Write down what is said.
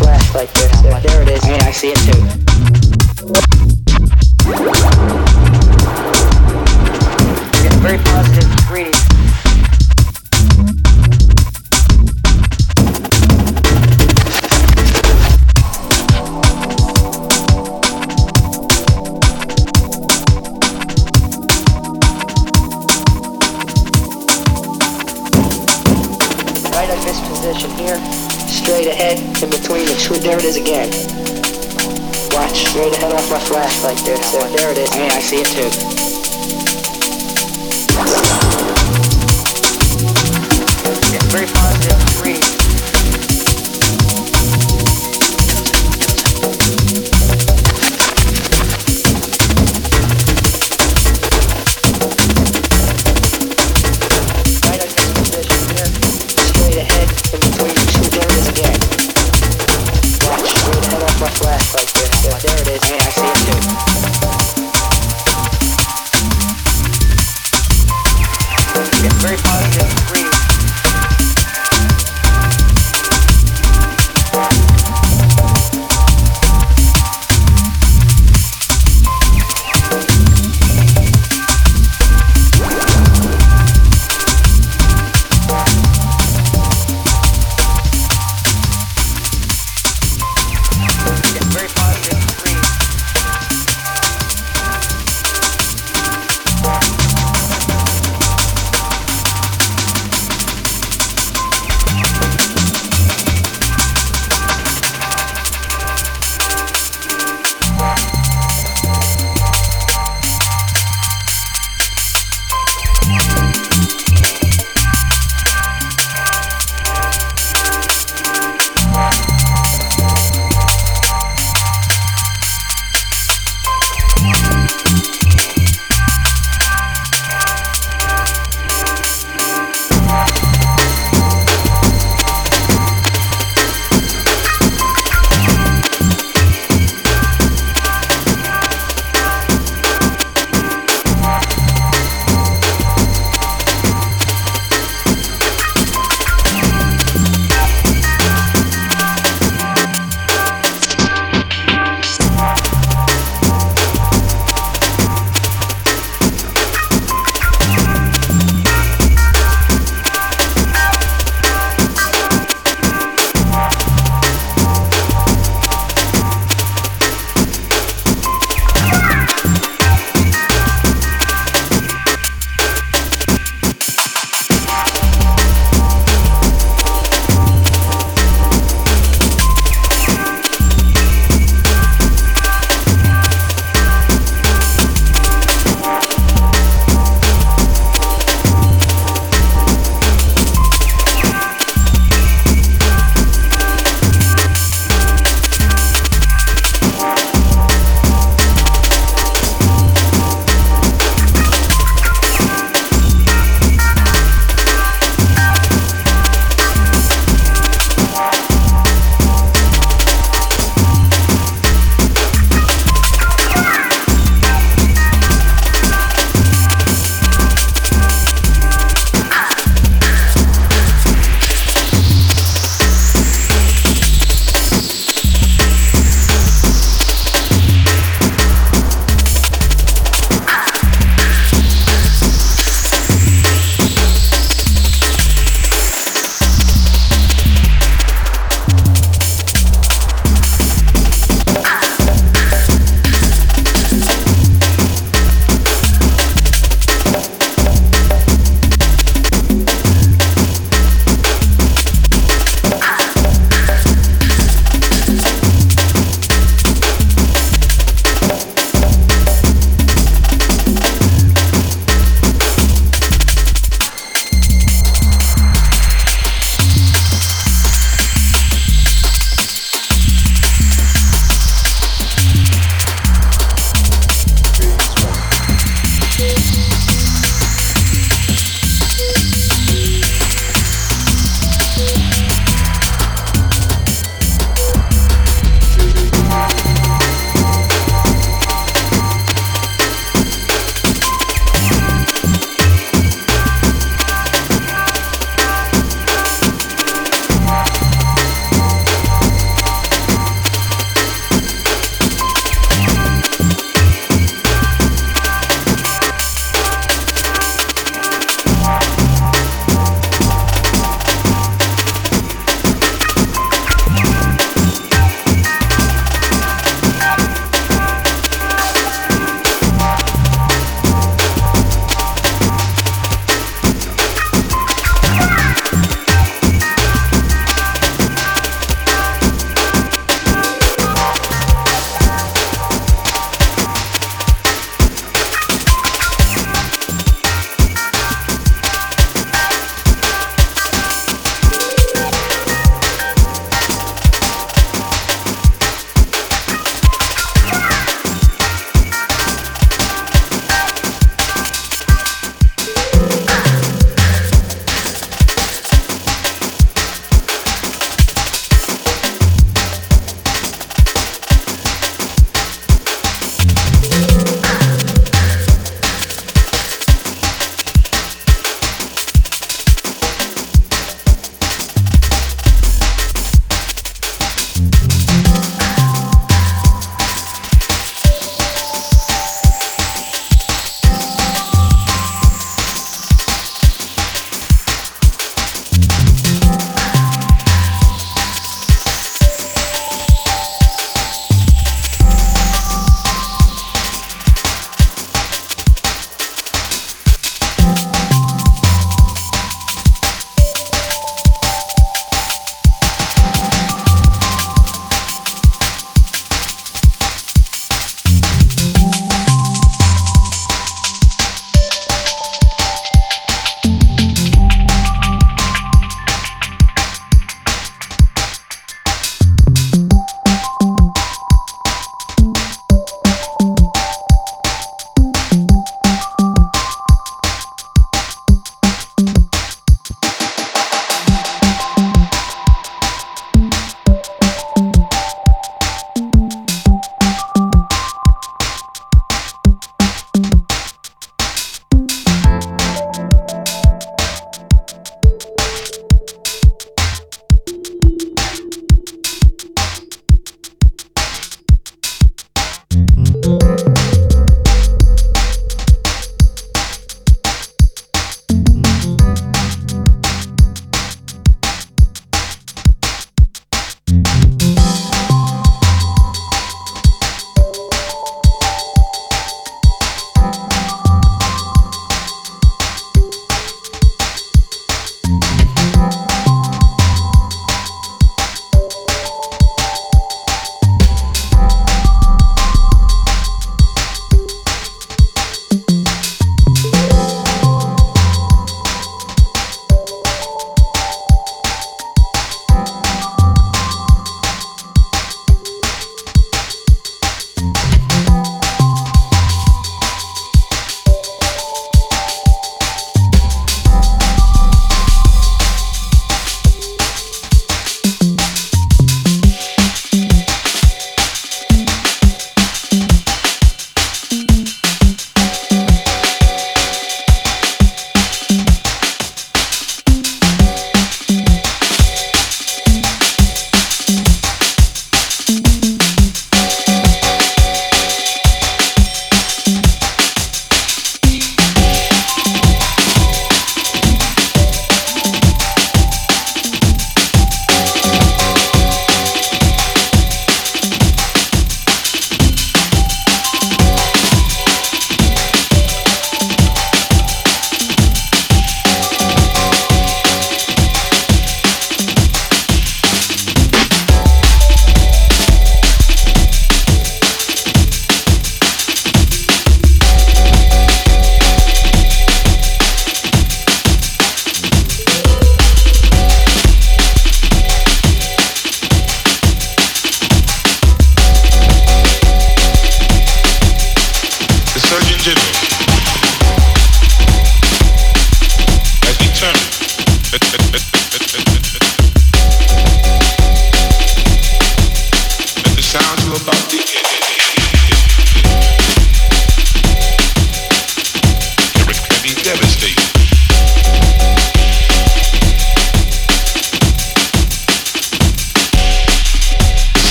flash like this. There, there it is. I mean, I see it too. Like this. there, there it is. Yeah, I see it too.